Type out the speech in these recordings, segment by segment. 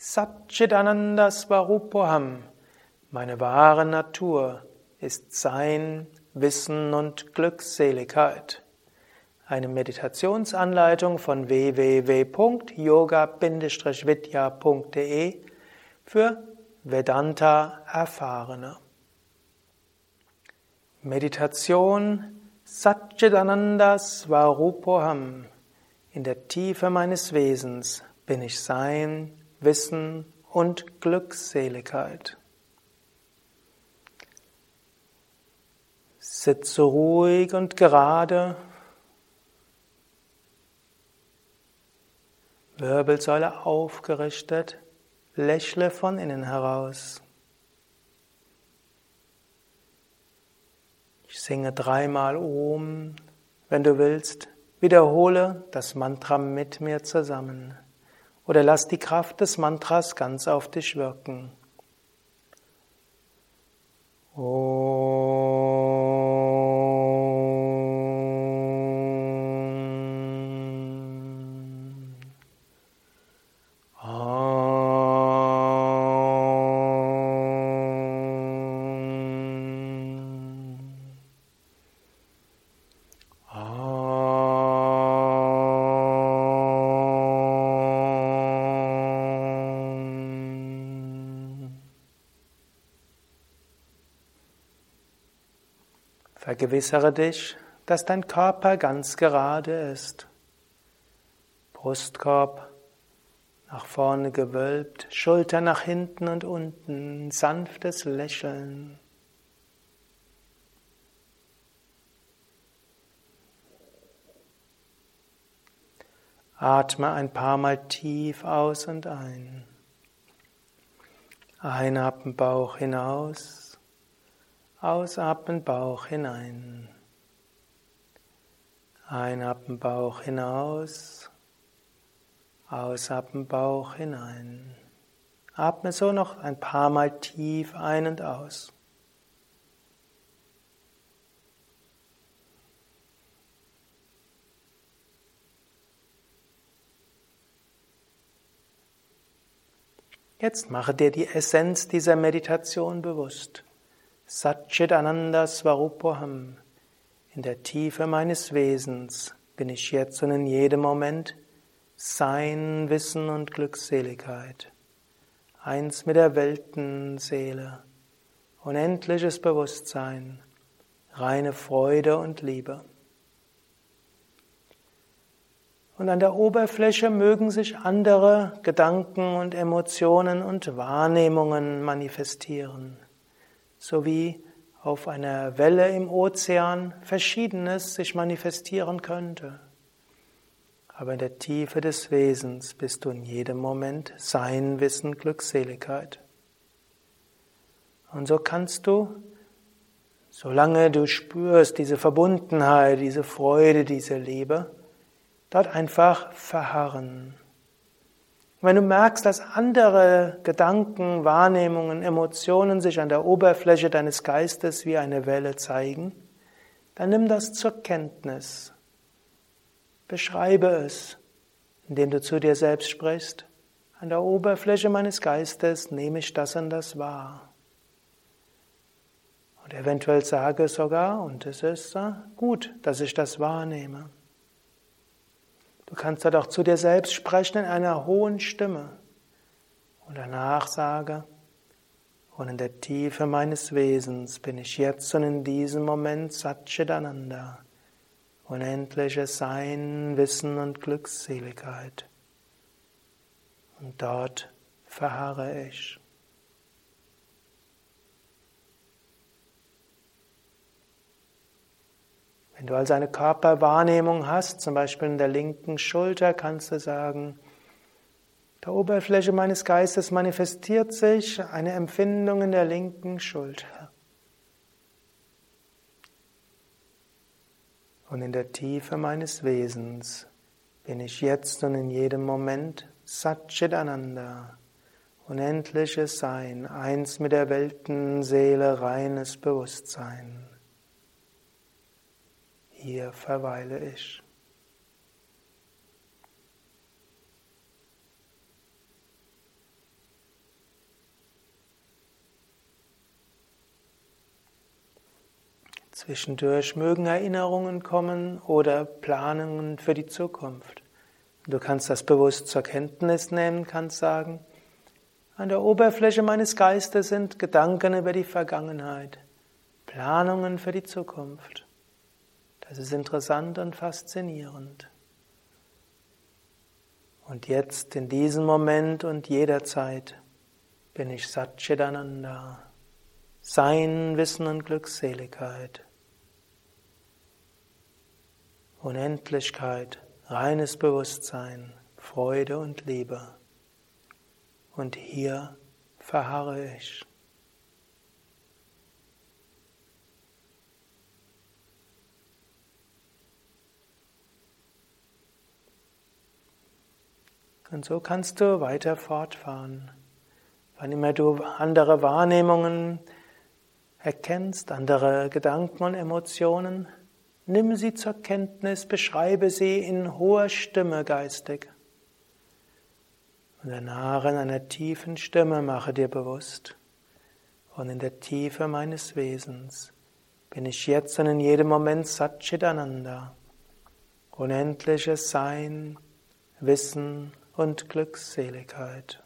Satchitananda Svarupoham. Meine wahre Natur ist Sein, Wissen und Glückseligkeit. Eine Meditationsanleitung von www.yoga-vidya.de für Vedanta Erfahrene. Meditation Satchitananda Svarupoham. In der Tiefe meines Wesens bin ich Sein, Wissen und Glückseligkeit. Sitze ruhig und gerade. Wirbelsäule aufgerichtet, lächle von innen heraus. Ich singe dreimal Om. Wenn du willst, wiederhole das Mantra mit mir zusammen. Oder lass die Kraft des Mantras ganz auf dich wirken. Om. Vergewissere dich, dass dein Körper ganz gerade ist. Brustkorb nach vorne gewölbt, Schulter nach hinten und unten, sanftes Lächeln. Atme ein paar Mal tief aus und ein. Einatmen Bauch hinaus. Ausatmen Bauch hinein. Einatmen Bauch hinaus. Ausatmen Bauch hinein. Atme so noch ein paar Mal tief ein und aus. Jetzt mache dir die Essenz dieser Meditation bewusst. Satchitananda Svarupoham. In der Tiefe meines Wesens bin ich jetzt und in jedem Moment Sein, Wissen und Glückseligkeit. Eins mit der Weltenseele. Unendliches Bewusstsein. Reine Freude und Liebe. Und an der Oberfläche mögen sich andere Gedanken und Emotionen und Wahrnehmungen manifestieren sowie auf einer Welle im Ozean Verschiedenes sich manifestieren könnte. Aber in der Tiefe des Wesens bist du in jedem Moment Sein, Wissen, Glückseligkeit. Und so kannst du, solange du spürst diese Verbundenheit, diese Freude, diese Liebe, dort einfach verharren. Wenn du merkst, dass andere Gedanken, Wahrnehmungen, Emotionen sich an der Oberfläche deines Geistes wie eine Welle zeigen, dann nimm das zur Kenntnis. Beschreibe es, indem du zu dir selbst sprichst. An der Oberfläche meines Geistes nehme ich das und das wahr. Und eventuell sage sogar, und es ist gut, dass ich das wahrnehme. Du kannst dort auch zu dir selbst sprechen in einer hohen Stimme und danach sage, und in der Tiefe meines Wesens bin ich jetzt und in diesem Moment Satchitananda, unendliches Sein, Wissen und Glückseligkeit. Und dort verharre ich. Wenn du also eine Körperwahrnehmung hast, zum Beispiel in der linken Schulter, kannst du sagen, der Oberfläche meines Geistes manifestiert sich eine Empfindung in der linken Schulter. Und in der Tiefe meines Wesens bin ich jetzt und in jedem Moment Satchitananda, unendliches Sein, eins mit der Weltenseele, reines Bewusstsein. Hier verweile ich. Zwischendurch mögen Erinnerungen kommen oder Planungen für die Zukunft. Du kannst das bewusst zur Kenntnis nehmen, kannst sagen, an der Oberfläche meines Geistes sind Gedanken über die Vergangenheit, Planungen für die Zukunft. Das ist interessant und faszinierend. Und jetzt in diesem Moment und jederzeit bin ich Satchitananda, Sein, Wissen und Glückseligkeit, Unendlichkeit, reines Bewusstsein, Freude und Liebe und hier verharre ich. Und so kannst du weiter fortfahren. Wann immer du andere Wahrnehmungen erkennst, andere Gedanken und Emotionen, nimm sie zur Kenntnis, beschreibe sie in hoher Stimme geistig. Und danach in einer tiefen Stimme mache dir bewusst, und in der Tiefe meines Wesens bin ich jetzt und in jedem Moment Satchitananda, unendliches Sein, Wissen und Glückseligkeit.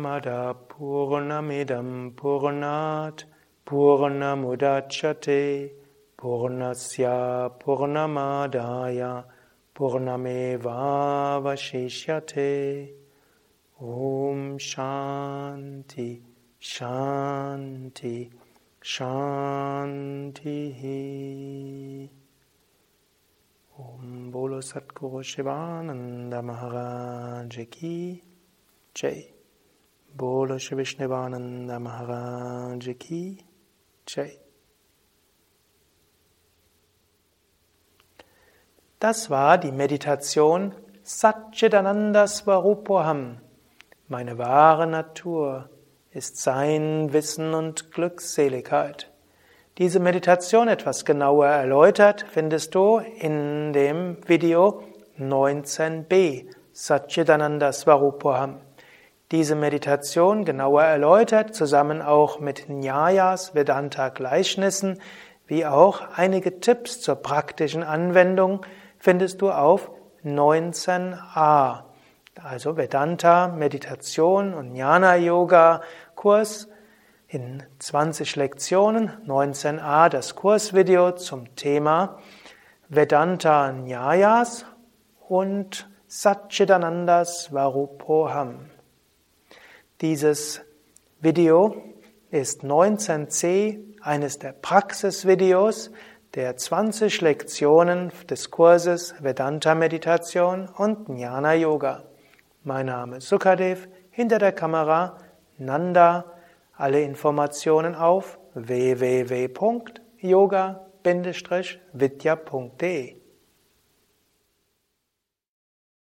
Purnamada Purnamidam Purnat Purnamudachate Purnasya Purnamadaya Purnameva Vashishyate Om Shanti Shanti Shanti Om Bolo Satguru Shivananda Maharaj Ki Jai Bolo Shri Vishnevananda Maharaj Ki Jai Das war die Meditation Satchitananda Swarupoham. Meine wahre Natur ist Sein, Wissen und Glückseligkeit. Diese Meditation etwas genauer erläutert findest du in dem Video 19b Satchitananda Swarupoham. Diese Meditation genauer erläutert, zusammen auch mit Nyayas, Vedanta Gleichnissen, wie auch einige Tipps zur praktischen Anwendung findest du auf 19a. Also Vedanta, Meditation und Jnana Yoga Kurs in 20 Lektionen, 19a das Kursvideo zum Thema Vedanta Nyayas und Satchitananda Svarupoham. Dieses Video ist 19c, eines der Praxisvideos, der 20 Lektionen des Kurses Vedanta Meditation und Jnana Yoga. Mein Name ist Sukadev, hinter der Kamera Nanda. Alle Informationen auf www.yoga-vidya.de